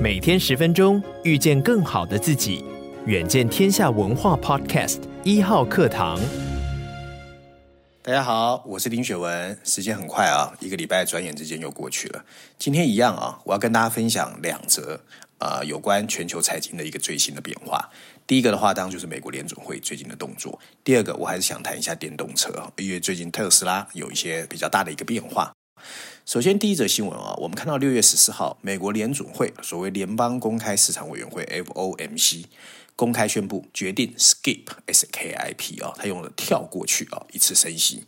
每天十分钟，遇见更好的自己。远见天下文化 Podcast 一号课堂。大家好，我是林雪文。时间很快啊，一个礼拜转眼之间又过去了。今天一样啊，我要跟大家分享两则啊、有关全球财经的一个最新的变化。第一个的话，当然就是美国联准会最近的动作。第二个，我还是想谈一下电动车，因为最近特斯拉有一些比较大的一个变化。首先，第一则新闻啊，我们看到六月十四号，美国联准会所谓联邦公开市场委员会 （FOMC）。公开宣布决定 skip S K I P 啊，他用了跳过去啊一次升息，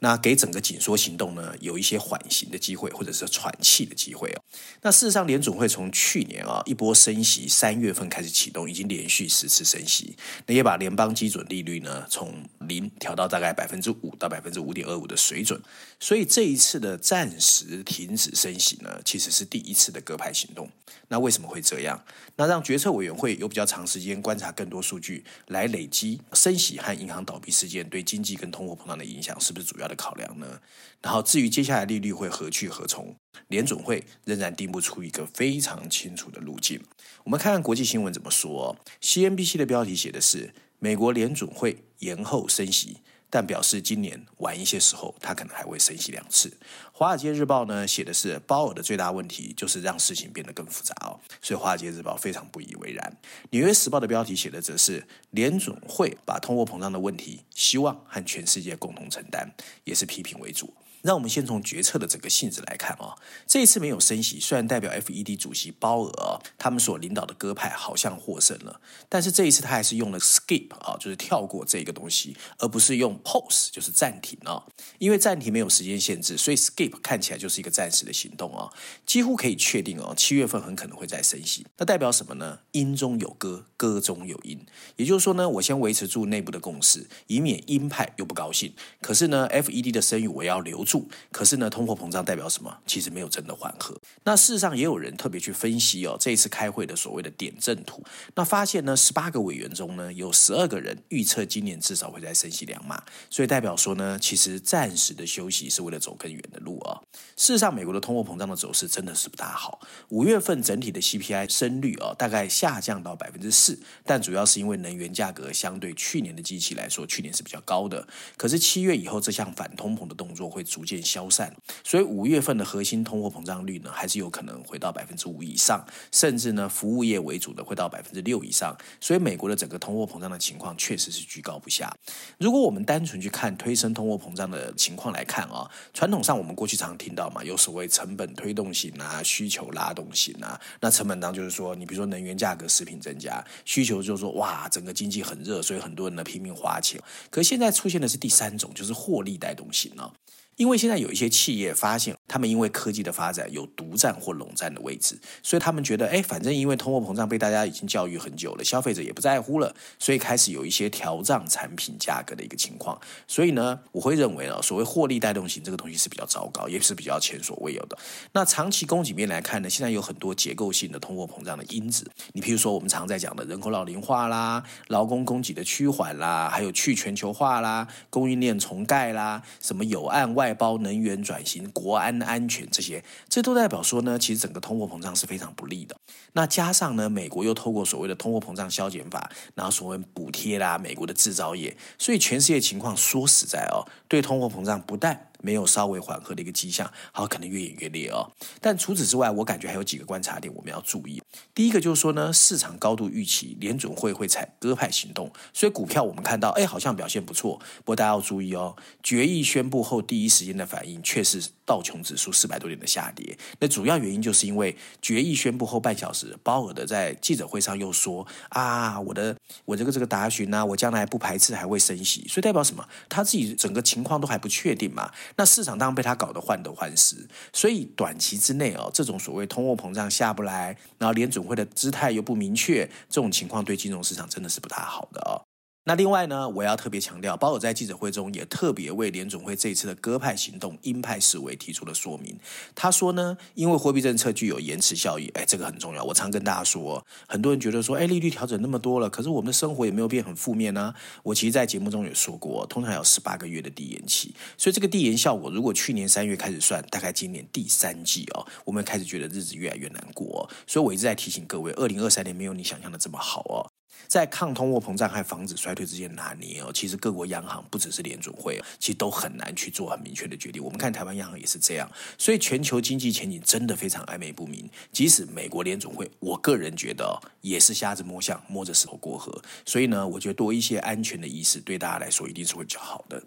那给整个紧缩行动呢有一些缓行的机会，或者是喘气的机会哦。那事实上，联总会从去年啊一波升息，三月份开始启动，已经连续十次升息，那也把联邦基准利率呢从零调到大概百分之五到百分之五点二五的水准。所以这一次的暂时停止升息呢，其实是第一次的鸽派行动。那为什么会这样？那让决策委员会有比较长时间观观察更多数据，来累积升息和银行倒闭事件对经济跟通货膨胀的影响，是不是主要的考量呢？然后至于接下来利率会何去何从，联准会仍然定不出一个非常清楚的路径。我们看看国际新闻怎么说。CNBC 的标题写的是：美国联准会延后升息。但表示今年晚一些时候，他可能还会升息两次。华尔街日报呢写的是鲍尔的最大问题就是让事情变得更复杂哦，所以华尔街日报非常不以为然。纽约时报的标题写的则是联准会把通货膨胀的问题希望和全世界共同承担，也是批评为主。让我们先从决策的整个性质来看啊、哦，这一次没有升息，虽然代表 FED 主席鲍尔他们所领导的鸽派好像获胜了，但是这一次他还是用了 skip 啊，就是跳过这个东西，而不是用 pause，就是暂停啊。因为暂停没有时间限制，所以 skip 看起来就是一个暂时的行动啊。几乎可以确定哦，七月份很可能会再升息。那代表什么呢？鹰中有鸽，鸽中有音。也就是说呢，我先维持住内部的共识，以免鹰派又不高兴。可是呢，FED 的声誉我要留住。可是呢，通货膨胀代表什么？其实没有真的缓和。那事实上也有人特别去分析哦，这一次开会的所谓的点阵图，那发现呢，十八个委员中呢，有十二个人预测今年至少会再升息两码，所以代表说呢，其实暂时的休息是为了走更远的路啊、事实上，美国的通货膨胀的走势真的是不大好。五月份整体的 CPI 升率啊、哦，大概下降到百分之四，但主要是因为能源价格相对去年的基期来说，去年是比较高的。可是七月以后，这项反通膨的动作会逐逐渐消散，所以五月份的核心通货膨胀率呢，还是有可能回到百分之五以上，甚至呢，服务业为主的会到百分之六以上。所以美国的整个通货膨胀的情况确实是居高不下。如果我们单纯去看推升通货膨胀的情况来看啊，传统上我们过去常听到嘛，有所谓成本推动型啊，需求拉动型啊。那成本当就是说，你比如说能源价格、食品增加，需求就是说哇，整个经济很热，所以很多人呢拼命花钱。可现在出现的是第三种，就是获利带动型啊。因为现在有一些企业发现，他们因为科技的发展有独占或垄占的位置，所以他们觉得，哎，反正因为通货膨胀被大家已经教育很久了，消费者也不在乎了，所以开始有一些调涨产品价格的一个情况。所以呢，我会认为呢，所谓获利带动型这个东西是比较糟糕，也是比较前所未有的。那长期供给面来看呢，现在有很多结构性的通货膨胀的因子，你譬如说我们常在讲的人口老龄化啦、劳工供给的趋缓啦，还有去全球化啦、供应链重盖啦、什么有案外。外包、能源转型、国安安全这些，这都代表说呢，其实整个通货膨胀是非常不利的。那加上呢，美国又透过所谓的通货膨胀消减法，然后所谓补贴啦，美国的制造业，所以全世界情况说实在哦，对通货膨胀不但没有稍微缓和的一个迹象，好，可能越演越烈哦。但除此之外，我感觉还有几个观察点我们要注意。第一个就是说呢，市场高度预期联准会会采鸽派行动，所以股票我们看到，哎，好像表现不错。不过大家要注意哦，决议宣布后第一时间的反应却是道琼指数四百多点的下跌。那主要原因就是因为决议宣布后半小时，鲍尔的在记者会上又说啊，我的我这个这个答询呢，我将来不排斥还会升息，所以代表什么？他自己整个情况都还不确定嘛。那市场当然被他搞得患得患失。所以短期之内哦，这种所谓通货膨胀下不来，然后联准会的姿态又不明确，这种情况对金融市场真的是不太好的哦。那另外呢，我要特别强调，鲍尔在记者会中也特别为联总会这一次的鸽派行动、鹰派思维提出了说明。他说呢，因为货币政策具有延迟效益，哎，这个很重要。我常跟大家说，很多人觉得说，哎，利率调整那么多了，可是我们的生活也没有变很负面呢。我其实，在节目中也说过，通常有十八个月的递延期，所以这个递延效果，如果去年三月开始算，大概今年第三季哦，我们开始觉得日子越来越难过。所以我一直在提醒各位，二零二三年没有你想象的这么好哦。在抗通货膨胀和防止衰退之间拿捏哦，其实各国央行不只是联准会，其实都很难去做很明确的决定。我们看台湾央行也是这样，所以全球经济前景真的非常暧昧不明。即使美国联准会，我个人觉得也是瞎子摸象，摸着石头过河。所以呢，我觉得多一些安全的意识，对大家来说一定是会比较好的。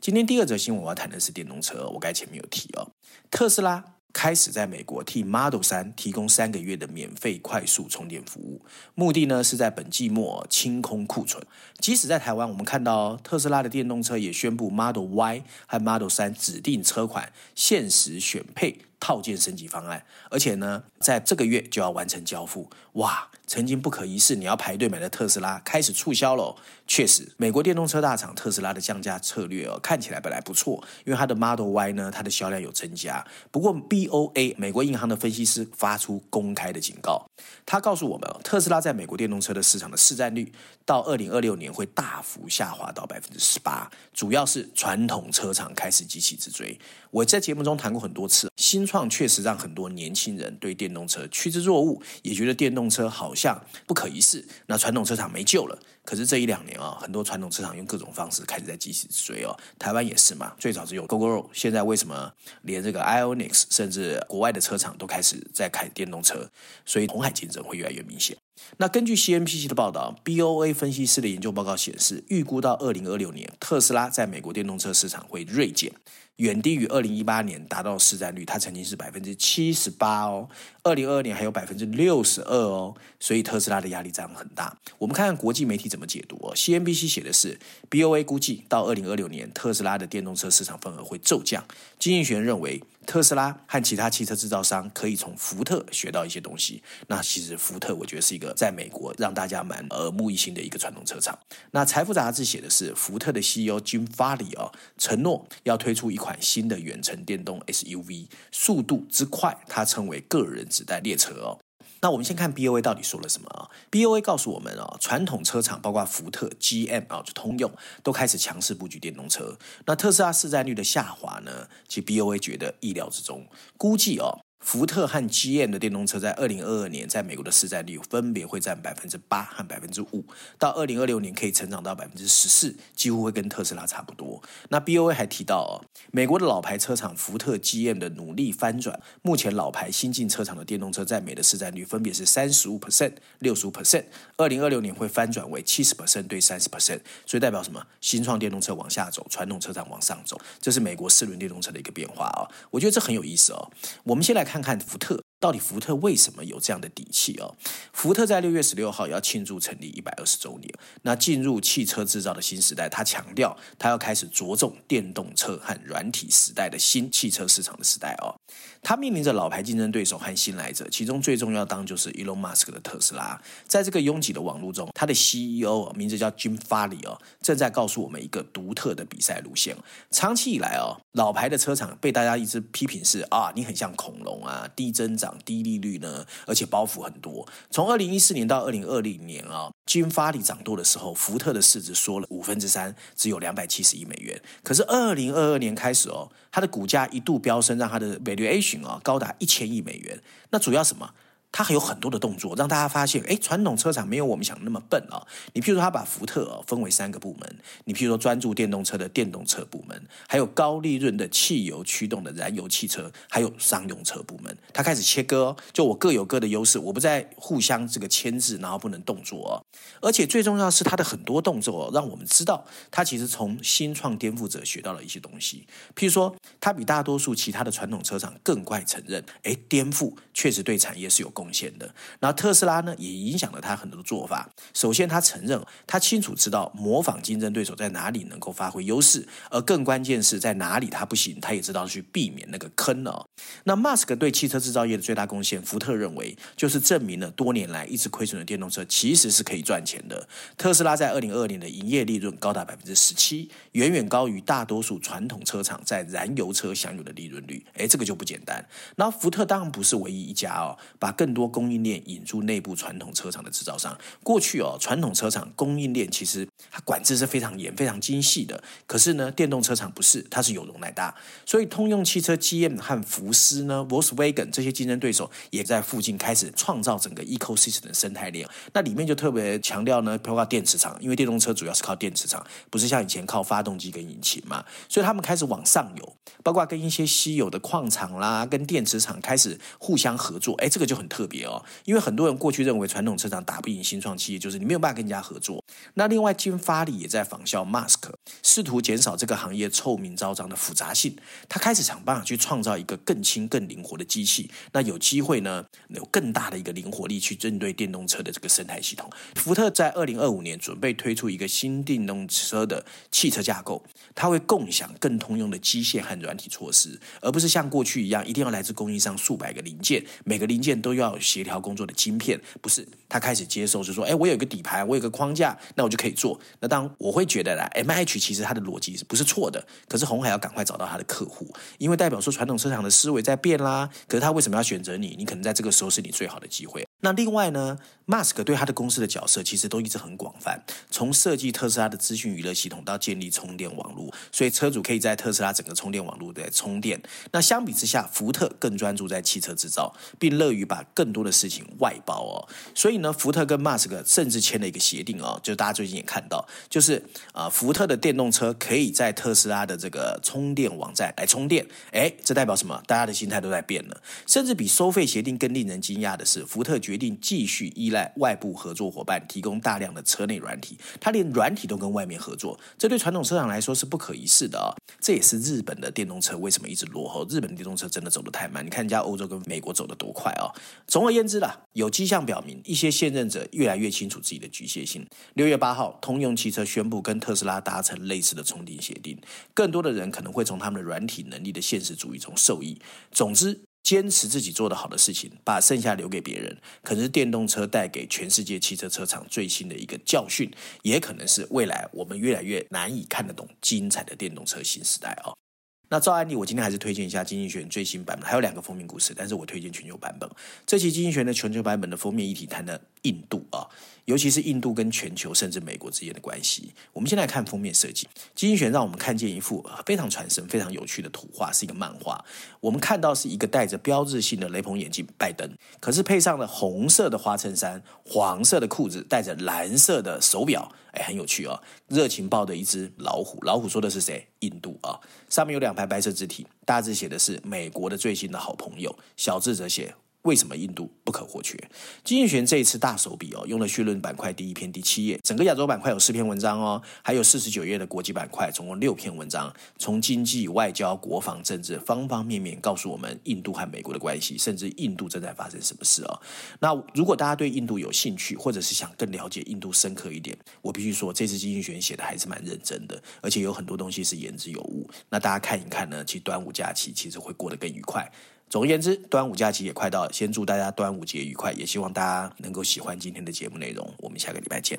今天第二则新闻我要谈的是电动车，我刚才前面有提哦，特斯拉。开始在美国替 Model 三提供三个月的免费快速充电服务，目的呢是在本季末清空库存。即使在台湾，我们看到特斯拉的电动车也宣布 Model Y 和 Model 三指定车款限时选配套件升级方案，而且呢，在这个月就要完成交付。哇！曾经不可一世，你要排队买的特斯拉开始促销了。确实，美国电动车大厂特斯拉的降价策略哦，看起来本来不错，因为它的 Model Y 呢，它的销量有增加。不过，BOA 美国银行的分析师发出公开的警告，他告诉我们，特斯拉在美国电动车的市场的市占率到二零二六年会大幅下滑到百分之十八，主要是传统车厂开始急起直追。我在节目中谈过很多次，新创确实让很多年轻人对电动车趋之若鹜，也觉得电动车好像不可一世，那传统车厂没救了。可是这一两年啊，很多传统车厂用各种方式开始在继续追哦。台湾也是嘛，最早只有 GoGo，现在为什么连这个 Ionix，甚至国外的车厂都开始在开电动车？所以红海竞争会越来越明显。那根据 CNBC 的报道，BOA 分析师的研究报告显示，预估到二零二六年，特斯拉在美国电动车市场会锐减。远低于二零一八年达到市占率，它曾经是百分之七十八哦，二零二二年还有百分之六十二哦，所以特斯拉的压力这样很大。我们看看国际媒体怎么解读哦，CNBC 写的是 BOA 估计到二零二六年特斯拉的电动车市场份额会骤降。经济学认为。特斯拉和其他汽车制造商可以从福特学到一些东西。那其实福特，我觉得是一个在美国让大家蛮耳目一新的一个传统车厂。那财富杂志写的是福特的 CEO Jim Farley 哦，承诺要推出一款新的远程电动 SUV，速度之快，它称为个人子弹列车哦。那我们先看 BOA 到底说了什么啊？BOA 告诉我们啊，传统车厂包括福特、GM 啊，就通用都开始强势布局电动车。那特斯拉市占率的下滑呢，其实 BOA 觉得意料之中，估计哦。福特和 GM 的电动车在二零二二年在美国的市占率分别会占百分之八和百分之五，到二零二六年可以成长到百分之十四，几乎会跟特斯拉差不多。那 BOA 还提到哦，美国的老牌车厂福特、GM 的努力翻转，目前老牌新进车厂的电动车在美的市占率分别是三十五 percent、六十五 percent，二零二六年会翻转为七十 percent 对三十 percent，所以代表什么？新创电动车往下走，传统车厂往上走，这是美国四轮电动车的一个变化哦。我觉得这很有意思哦。我们先来看。看福特。到底福特为什么有这样的底气哦？福特在六月十六号要庆祝成立一百二十周年，那进入汽车制造的新时代，他强调他要开始着重电动车和软体时代的新汽车市场的时代哦。他面临着老牌竞争对手和新来者，其中最重要当就是 Elon Musk 的特斯拉。在这个拥挤的网络中，他的 CEO 名字叫 Jim Farley 哦，正在告诉我们一个独特的比赛路线。长期以来哦，老牌的车厂被大家一直批评是啊，你很像恐龙啊，低增长。低利率呢，而且包袱很多。从二零一四年到二零二零年啊，Jim Farley 掌舵的时候，福特的市值缩了五分之三，只有两百七十亿美元。可是二零二二年开始哦，它的股价一度飙升，让它的 A 群啊高达一千亿美元。那主要什么？它还有很多的动作，让大家发现，哎，传统车厂没有我们想的那么笨啊、你譬如说，他把福特、哦、分为三个部门，你譬如说专注电动车的电动车部门，还有高利润的汽油驱动的燃油汽车，还有商用车部门。他开始切割、哦，就我各有各的优势，我不再互相这个牵制，然后不能动作、哦。而且最重要是，他的很多动作、哦、让我们知道，他其实从新创颠覆者学到了一些东西。譬如说，他比大多数其他的传统车厂更快承认，哎，颠覆确实对产业是有贡献的。然后特斯拉呢，也影响了他很多的做法。首先，他承认他清楚知道模仿竞争对手在哪里能够发挥优势，而更关键是在哪里他不行，他也知道去避免那个坑哦。那马斯克对汽车制造业的最大贡献，福特认为就是证明了多年来一直亏损的电动车其实是可以赚钱的。特斯拉在二零二二年的营业利润高达百分之十七，远远高于大多数传统车厂在燃油车享有的利润率。哎，这个就不简单。然后福特当然不是唯一一家哦，把更更多供应链引入内部传统车厂的制造商。过去哦，传统车厂供应链其实它管制是非常严、非常精细的。可是呢，电动车厂不是，它是有容乃大。所以通用汽车 GM 和福斯呢，Volkswagen 这些竞争对手也在附近开始创造整个 ecosystem 的生态链。那里面就特别强调呢，包括电池厂，因为电动车主要是靠电池厂，不是像以前靠发动机跟引擎嘛。所以他们开始往上游，包括跟一些稀有的矿场啦，跟电池厂开始互相合作。哎，这个就很特别哦，因为很多人过去认为传统车厂打不赢新创企业，就是你没有办法跟人家合作。那另外，金发利也在仿效马斯克，试图减少这个行业臭名昭彰的复杂性。他开始想办法去创造一个更轻、更灵活的机器。那有机会呢，有更大的一个灵活力去针对电动车的这个生态系统。福特在二零二五年准备推出一个新电动车的汽车架构，它会共享更通用的机械和软体措施，而不是像过去一样一定要来自供应商数百个零件，每个零件都要有协调工作的晶片。不是，他开始接受，就说，哎，我有一个底牌，我有个框架，那我就可以做。那当然我会觉得啦，MH 其实它的逻辑是不是错的？可是红海要赶快找到他的客户，因为代表说传统车厂的思维在变啦。可是他为什么要选择你？你可能在这个时候是你最好的机会。那另外呢，，Mask 对他的公司的角色其实都一直很广泛，从设计特斯拉的资讯娱乐系统到建立充电网络，所以车主可以在特斯拉整个充电网络在充电。那相比之下，福特更专注在汽车制造，并乐于把更多的事情外包哦。所以呢，福特跟马斯克甚至签了一个协定哦，就大家最近也看到，就是啊、福特的电动车可以在特斯拉的这个充电网站来充电。哎，这代表什么？大家的心态都在变了。甚至比收费协定更令人惊讶的是，福特。决定继续依赖外部合作伙伴提供大量的车内软体，他连软体都跟外面合作，这对传统车厂来说是不可一世的啊、这也是日本的电动车为什么一直落后。日本的电动车真的走得太慢，你看人家欧洲跟美国走得多快啊、总而言之啦，有迹象表明，一些现任者越来越清楚自己的局限性。六月八号，通用汽车宣布跟特斯拉达成类似的充电协定，更多的人可能会从他们的软体能力的现实主义中受益。总之。坚持自己做得好的事情，把剩下留给别人，可能是电动车带给全世界汽车车厂最新的一个教训，也可能是未来我们越来越难以看得懂精彩的电动车新时代、哦！那照案例，我今天还是推荐一下《经济学人》最新版本，还有两个封面故事，但是我推荐全球版本。这期《经济学人》的全球版本的封面议题谈的印度啊。尤其是印度跟全球甚至美国之间的关系，我们先来看封面设计。经济学让我们看见一幅非常传神、非常有趣的图画，是一个漫画。我们看到是一个戴着标志性的雷朋眼镜拜登，可是配上了红色的花衬衫、黄色的裤子，戴着蓝色的手表，哎，很有趣哦。热情抱着一只老虎，老虎说的是谁？印度啊。上面有两排白色字体，大字写的是美国的最新的好朋友，小字则写。为什么印度不可或缺？经济学这一次大手笔哦，用了绪论板块第一篇第七页，整个亚洲板块有四篇文章哦，还有四十九页的国际板块，总共六篇文章，从经济、外交、国防、政治方方面面告诉我们印度和美国的关系，甚至印度正在发生什么事哦。那如果大家对印度有兴趣，或者是想更了解印度深刻一点，我必须说，这次经济学写的还是蛮认真的，而且有很多东西是言之有物。那大家看一看呢，其实端午假期其实会过得更愉快。总而言之，端午假期也快到了，先祝大家端午节愉快，也希望大家能够喜欢今天的节目内容。我们下个礼拜见。